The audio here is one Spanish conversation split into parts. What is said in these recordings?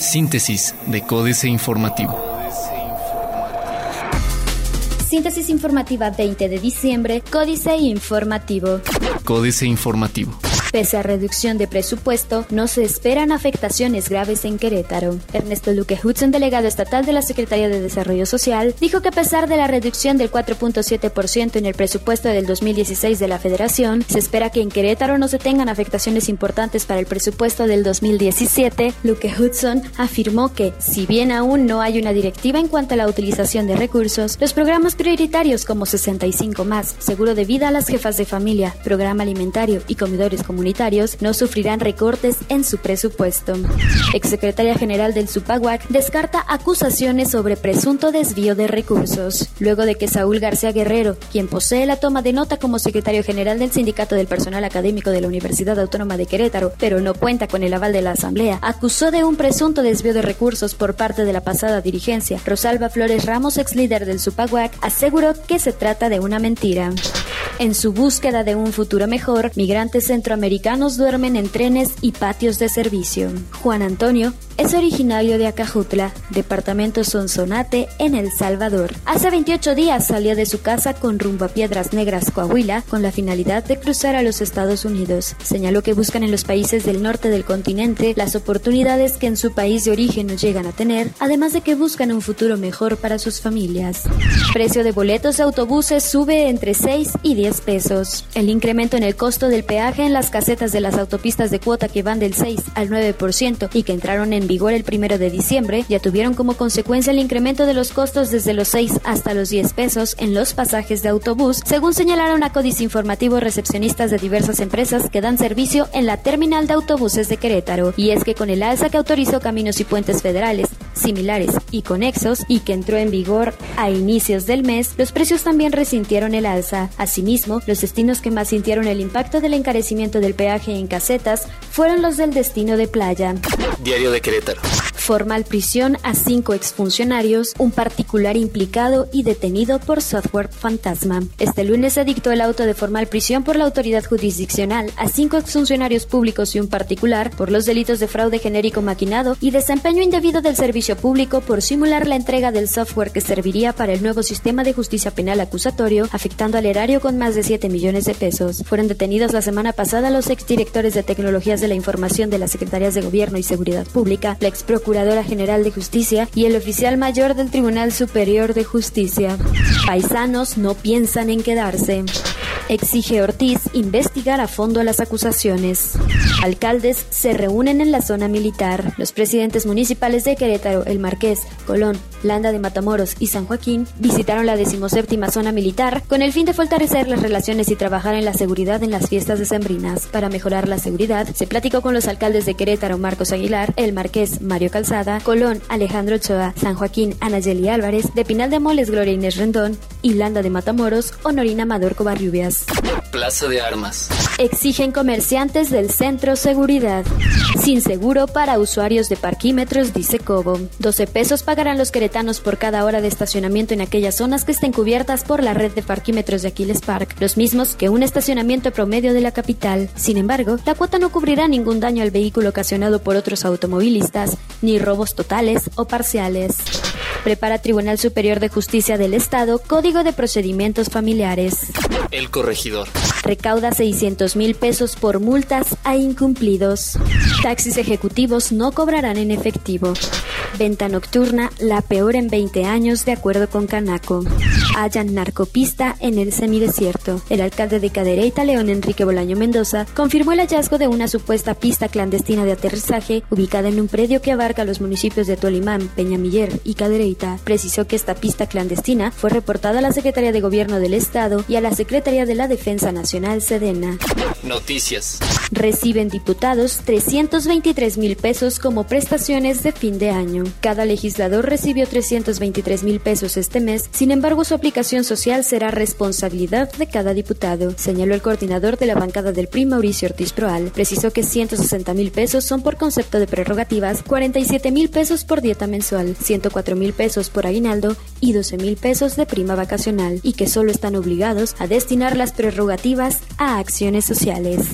Síntesis de Códice Informativo. Síntesis informativa 20 de diciembre, Códice Informativo. Códice Informativo. Pese a reducción de presupuesto, no se esperan afectaciones graves en Querétaro. Ernesto Luque Hudson, delegado estatal de la Secretaría de Desarrollo Social, dijo que a pesar de la reducción del 4.7% en el presupuesto del 2016 de la Federación, se espera que en Querétaro no se tengan afectaciones importantes para el presupuesto del 2017. Luque Hudson afirmó que, si bien aún no hay una directiva en cuanto a la utilización de recursos, los programas prioritarios como 65 más, seguro de vida a las jefas de familia, programa alimentario y comedores comunitarios no sufrirán recortes en su presupuesto. Exsecretaria General del Supaguac descarta acusaciones sobre presunto desvío de recursos. Luego de que Saúl García Guerrero, quien posee la toma de nota como secretario general del Sindicato del Personal Académico de la Universidad Autónoma de Querétaro, pero no cuenta con el aval de la Asamblea, acusó de un presunto desvío de recursos por parte de la pasada dirigencia. Rosalba Flores Ramos, ex líder del Supaguac, aseguró que se trata de una mentira. En su búsqueda de un futuro mejor, migrantes centroamericanos duermen en trenes y patios de servicio. Juan Antonio es originario de Acajutla, departamento Sonsonate, en El Salvador. Hace 28 días salió de su casa con rumbo a Piedras Negras, Coahuila, con la finalidad de cruzar a los Estados Unidos. Señaló que buscan en los países del norte del continente las oportunidades que en su país de origen no llegan a tener, además de que buscan un futuro mejor para sus familias. Precio de boletos de autobuses sube entre 6 y 10 pesos. El incremento en el costo del peaje en las casetas de las autopistas de cuota que van del 6 al 9% y que entraron en vigor el primero de diciembre, ya tuvieron como consecuencia el incremento de los costos desde los 6 hasta los 10 pesos en los pasajes de autobús, según señalaron a Códice Informativo recepcionistas de diversas empresas que dan servicio en la terminal de autobuses de Querétaro. Y es que con el alza que autorizó Caminos y Puentes Federales, similares y conexos, y que entró en vigor a inicios del mes, los precios también resintieron el alza. Asimismo, los destinos que más sintieron el impacto del encarecimiento del peaje en casetas fueron los del destino de playa. Diario de Querétaro. Formal prisión a cinco exfuncionarios, un particular implicado y detenido por software fantasma. Este lunes se dictó el auto de formal prisión por la autoridad jurisdiccional a cinco exfuncionarios públicos y un particular por los delitos de fraude genérico maquinado y desempeño indebido del servicio público por simular la entrega del software que serviría para el nuevo sistema de justicia penal acusatorio, afectando al erario con más de 7 millones de pesos. Fueron detenidos la semana pasada los exdirectores de tecnologías de la información de las secretarías de Gobierno y Seguridad Pública, la ex procuradora general de justicia y el oficial mayor del Tribunal Superior de Justicia. Paisanos no piensan en quedarse. Exige Ortiz investigar a fondo las acusaciones. Alcaldes se reúnen en la zona militar. Los presidentes municipales de Querétaro, El Marqués, Colón, Landa de Matamoros y San Joaquín visitaron la decimoséptima zona militar con el fin de fortalecer las relaciones y trabajar en la seguridad en las fiestas decembrinas. Para mejorar la seguridad, se platicó con los alcaldes de Querétaro, Marcos Aguilar, El Marqués, Mario Calzada, Colón, Alejandro Ochoa, San Joaquín, Anayeli Álvarez, de Pinal de Moles, Gloria Inés Rendón y Landa de Matamoros, Honorina Amador Covarrubias. Plaza de Armas. Exigen comerciantes del centro seguridad. Sin seguro para usuarios de parquímetros, dice Cobo. 12 pesos pagarán los queretanos por cada hora de estacionamiento en aquellas zonas que estén cubiertas por la red de parquímetros de Aquiles Park, los mismos que un estacionamiento promedio de la capital. Sin embargo, la cuota no cubrirá ningún daño al vehículo ocasionado por otros automovilistas, ni robos totales o parciales. Prepara Tribunal Superior de Justicia del Estado Código de Procedimientos Familiares. El corregidor. Recauda 600 mil pesos por multas a incumplidos. Taxis ejecutivos no cobrarán en efectivo. Venta nocturna, la peor en 20 años, de acuerdo con Canaco. Hallan narcopista en el semidesierto. El alcalde de Cadereyta, León Enrique Bolaño Mendoza, confirmó el hallazgo de una supuesta pista clandestina de aterrizaje ubicada en un predio que abarca los municipios de Tolimán, Peñamiller y Cadereyta. Precisó que esta pista clandestina fue reportada a la Secretaría de Gobierno del Estado y a la Secretaría de la Defensa Nacional, Sedena. Noticias. Reciben diputados 323 mil pesos como prestaciones de fin de año. Cada legislador recibió 323 mil pesos este mes, sin embargo su aplicación justificación social será responsabilidad de cada diputado, señaló el coordinador de la bancada del PRI, Mauricio Ortiz Proal. Precisó que 160 mil pesos son por concepto de prerrogativas, 47 mil pesos por dieta mensual, 104 mil pesos por aguinaldo y 12 mil pesos de prima vacacional, y que solo están obligados a destinar las prerrogativas a acciones sociales.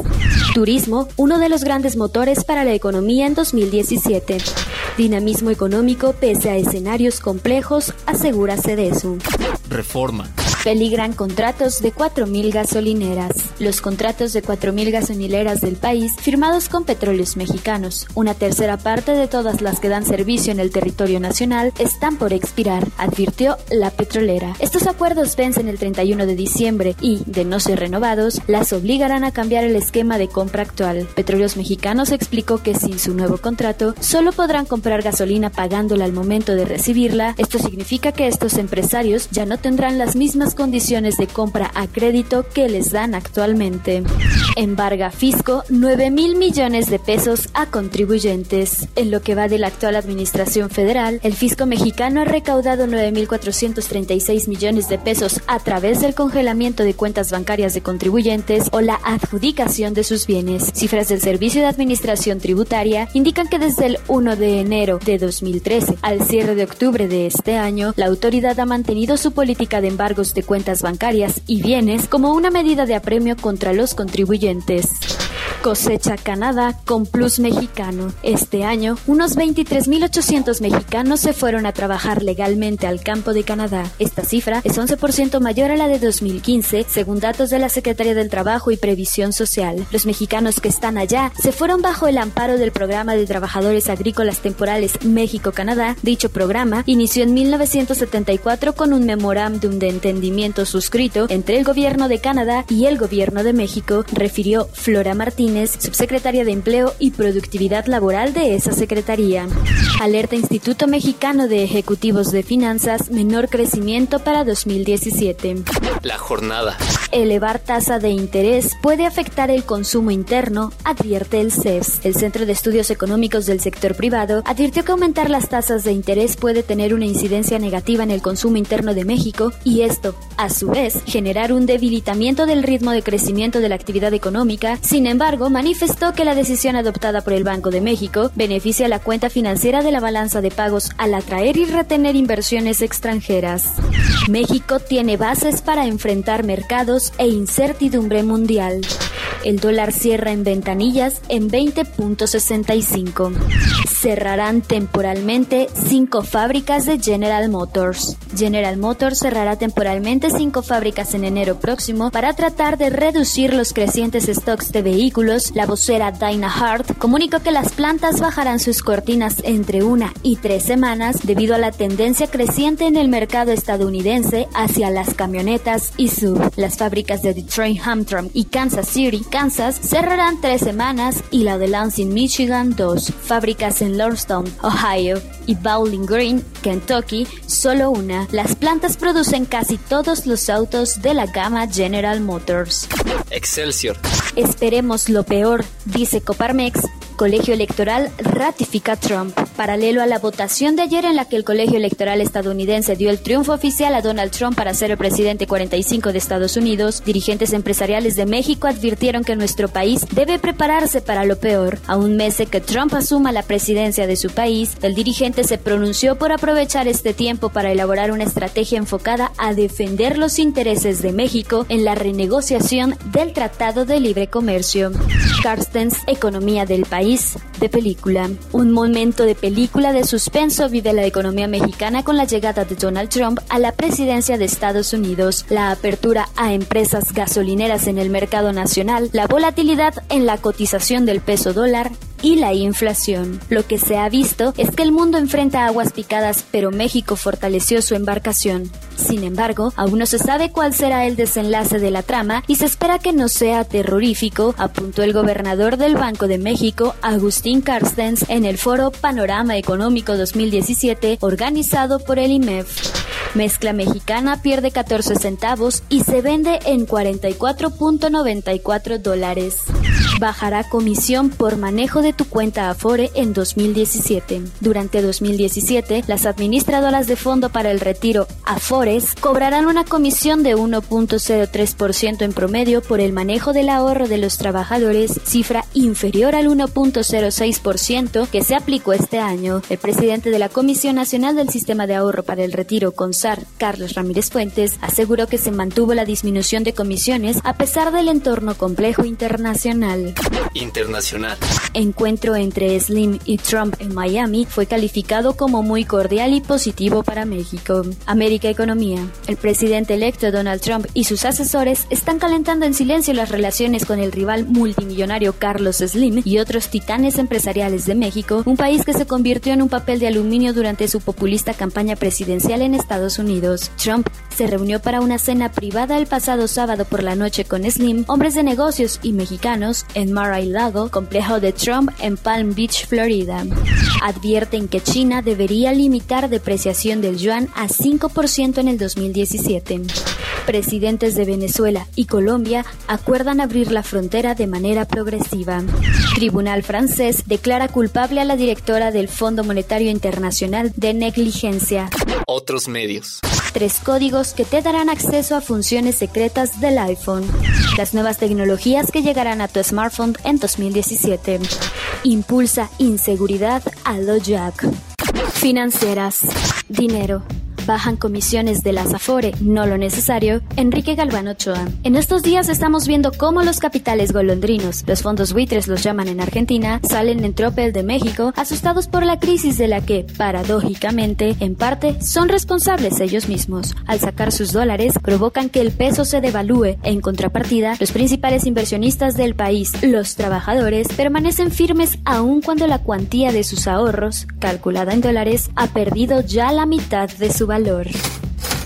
Turismo, uno de los grandes motores para la economía en 2017. Dinamismo económico pese a escenarios complejos, asegura Cedesu. Reforma. Peligran contratos de 4.000 gasolineras. Los contratos de 4.000 gasolineras del país, firmados con petróleos mexicanos, una tercera parte de todas las que dan servicio en el territorio nacional, están por expirar, advirtió la petrolera. Estos acuerdos vencen el 31 de diciembre y, de no ser renovados, las obligarán a cambiar el esquema de compra actual. Petróleos Mexicanos explicó que sin su nuevo contrato, solo podrán comprar gasolina pagándola al momento de recibirla. Esto significa que estos empresarios ya no tendrán las mismas condiciones de compra a crédito que les dan actualmente. Embarga Fisco 9 mil millones de pesos a contribuyentes. En lo que va de la actual administración federal, el fisco mexicano ha recaudado 9.436 millones de pesos a través del congelamiento de cuentas bancarias de contribuyentes o la adjudicación de sus bienes. Cifras del Servicio de Administración Tributaria indican que desde el 1 de enero de 2013 al cierre de octubre de este año, la autoridad ha mantenido su política de embargos de cuentas bancarias y bienes como una medida de apremio contra los contribuyentes oyentes. Cosecha Canadá con Plus Mexicano. Este año, unos 23.800 mexicanos se fueron a trabajar legalmente al campo de Canadá. Esta cifra es 11% mayor a la de 2015, según datos de la Secretaría del Trabajo y Previsión Social. Los mexicanos que están allá se fueron bajo el amparo del Programa de Trabajadores Agrícolas Temporales México-Canadá. Dicho programa inició en 1974 con un memorándum de entendimiento suscrito entre el gobierno de Canadá y el gobierno de México, refirió Flora Martínez subsecretaria de Empleo y Productividad Laboral de esa secretaría. Alerta Instituto Mexicano de Ejecutivos de Finanzas, menor crecimiento para 2017. La jornada. Elevar tasa de interés puede afectar el consumo interno, advierte el CES. El Centro de Estudios Económicos del Sector Privado advirtió que aumentar las tasas de interés puede tener una incidencia negativa en el consumo interno de México y esto, a su vez, generar un debilitamiento del ritmo de crecimiento de la actividad económica. Sin embargo, manifestó que la decisión adoptada por el Banco de México beneficia la cuenta financiera de la balanza de pagos al atraer y retener inversiones extranjeras. México tiene bases para enfrentar mercados e incertidumbre mundial. El dólar cierra en ventanillas en 20.65. Cerrarán temporalmente cinco fábricas de General Motors. General Motors cerrará temporalmente cinco fábricas en enero próximo para tratar de reducir los crecientes stocks de vehículos. La vocera Dinah Hart comunicó que las plantas bajarán sus cortinas entre una y tres semanas debido a la tendencia creciente en el mercado estadounidense hacia las camionetas y sub. Las fábricas de Detroit, Hamtramck y Kansas City, Kansas cerrarán tres semanas y la de Lansing, Michigan dos. Fábricas en Lordstown, Ohio y Bowling Green, Kentucky, solo una. Las plantas producen casi todos los autos de la gama General Motors. Excelsior. Esperemos lo peor, dice Coparmex Colegio Electoral ratifica Trump. Paralelo a la votación de ayer en la que el Colegio Electoral estadounidense dio el triunfo oficial a Donald Trump para ser el presidente 45 de Estados Unidos, dirigentes empresariales de México advirtieron que nuestro país debe prepararse para lo peor. A un mes de que Trump asuma la presidencia de su país, el dirigente se pronunció por aprovechar este tiempo para elaborar una estrategia enfocada a defender los intereses de México en la renegociación del Tratado de Libre Comercio. Carstens, Economía del País de película. Un momento de película de suspenso vive la economía mexicana con la llegada de Donald Trump a la presidencia de Estados Unidos, la apertura a empresas gasolineras en el mercado nacional, la volatilidad en la cotización del peso dólar y la inflación. Lo que se ha visto es que el mundo enfrenta aguas picadas, pero México fortaleció su embarcación. Sin embargo, aún no se sabe cuál será el desenlace de la trama y se espera que no sea terrorífico, apuntó el gobernador del Banco de México, Agustín Carstens, en el foro Panorama Económico 2017 organizado por el IMEF. Mezcla mexicana pierde 14 centavos y se vende en 44.94 dólares. bajará comisión por manejo de tu cuenta Afore en 2017. Durante 2017, las administradoras de fondo para el retiro Afores cobrarán una comisión de 1.03% en promedio por el manejo del ahorro de los trabajadores, cifra inferior al 1.06% que se aplicó este año. El presidente de la Comisión Nacional del Sistema de Ahorro para el Retiro, CONSAR, Carlos Ramírez Fuentes, aseguró que se mantuvo la disminución de comisiones a pesar del entorno complejo internacional. Internacional. Encuentro entre Slim y Trump en Miami fue calificado como muy cordial y positivo para México. América Economía. El presidente electo Donald Trump y sus asesores están calentando en silencio las relaciones con el rival multimillonario Carlos Slim y otros titanes empresariales de México, un país que se convirtió en un papel de aluminio durante su populista campaña presidencial en Estados Unidos. Trump se reunió para una cena privada el pasado sábado por la noche con Slim, hombres de negocios y mexicanos, en Mar-a-Lago, complejo de Trump en Palm Beach, Florida. Advierten que China debería limitar depreciación del yuan a 5% en el 2017. Presidentes de Venezuela y Colombia acuerdan abrir la frontera de manera progresiva. Tribunal francés declara culpable a la directora del Fondo Monetario Internacional de negligencia. Otros medios. Tres códigos que te darán acceso a funciones secretas del iPhone. Las nuevas tecnologías que llegarán a tu smartphone en 2017. Impulsa inseguridad a lo Jack. Financieras. Dinero bajan comisiones de las Afore, no lo necesario, Enrique Galván Ochoa. En estos días estamos viendo cómo los capitales golondrinos, los fondos buitres los llaman en Argentina, salen en tropel de México asustados por la crisis de la que, paradójicamente, en parte, son responsables ellos mismos. Al sacar sus dólares, provocan que el peso se devalúe. En contrapartida, los principales inversionistas del país, los trabajadores, permanecen firmes aun cuando la cuantía de sus ahorros, calculada en dólares, ha perdido ya la mitad de su valor valor.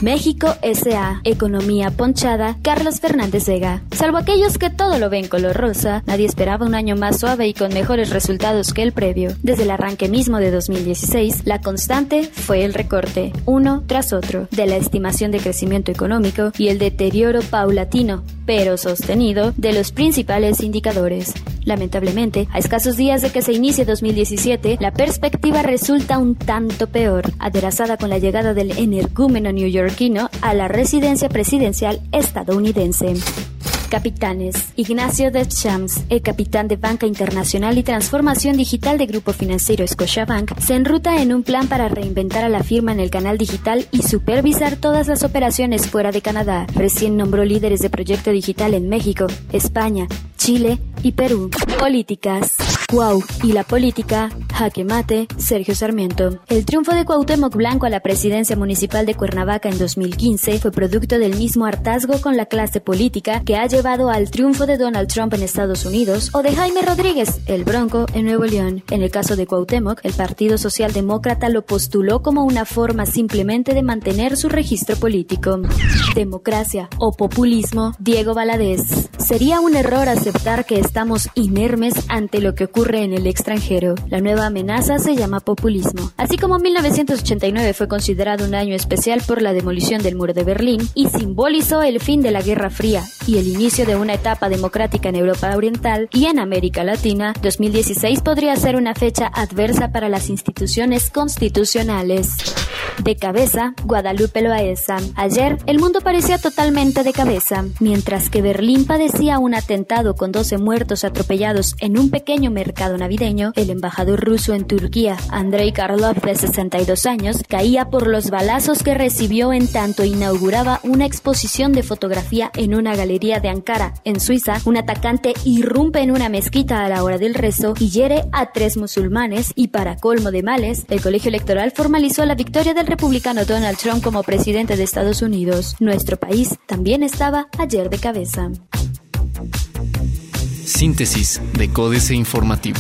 México S.A. Economía ponchada, Carlos Fernández Vega. Salvo aquellos que todo lo ven color rosa, nadie esperaba un año más suave y con mejores resultados que el previo. Desde el arranque mismo de 2016, la constante fue el recorte, uno tras otro, de la estimación de crecimiento económico y el deterioro paulatino, pero sostenido, de los principales indicadores. Lamentablemente, a escasos días de que se inicie 2017, la perspectiva resulta un tanto peor, aderezada con la llegada del energúmeno neoyorquino a la residencia presidencial estadounidense. Capitanes. Ignacio Deschamps, el capitán de Banca Internacional y Transformación Digital de Grupo Financiero Scotiabank, se enruta en un plan para reinventar a la firma en el canal digital y supervisar todas las operaciones fuera de Canadá. Recién nombró líderes de proyecto digital en México, España, Chile y Perú. Políticas. Wow y la política, jaque mate, Sergio Sarmiento. El triunfo de Cuauhtémoc Blanco a la presidencia municipal de Cuernavaca en 2015 fue producto del mismo hartazgo con la clase política que ha llevado al triunfo de Donald Trump en Estados Unidos o de Jaime Rodríguez, el Bronco, en Nuevo León. En el caso de Cuauhtémoc, el Partido Socialdemócrata lo postuló como una forma simplemente de mantener su registro político. Democracia o populismo, Diego Valadez. Sería un error aceptar que estamos inermes ante lo que ocurre en el extranjero. La nueva amenaza se llama populismo. Así como 1989 fue considerado un año especial por la demolición del muro de Berlín y simbolizó el fin de la Guerra Fría y el inicio de una etapa democrática en Europa Oriental y en América Latina, 2016 podría ser una fecha adversa para las instituciones constitucionales. De cabeza, Guadalupe Loaesa. Ayer, el mundo parecía totalmente de cabeza. Mientras que Berlín padecía un atentado con 12 muertos atropellados en un pequeño mercado navideño, el embajador ruso en Turquía, Andrei Karlov, de 62 años, caía por los balazos que recibió en tanto inauguraba una exposición de fotografía en una galería de Ankara, en Suiza. Un atacante irrumpe en una mezquita a la hora del rezo y hiere a tres musulmanes y para colmo de males, el colegio electoral formalizó la victoria del republicano Donald Trump como presidente de Estados Unidos. Nuestro país también estaba ayer de cabeza. Síntesis de Códice Informativo.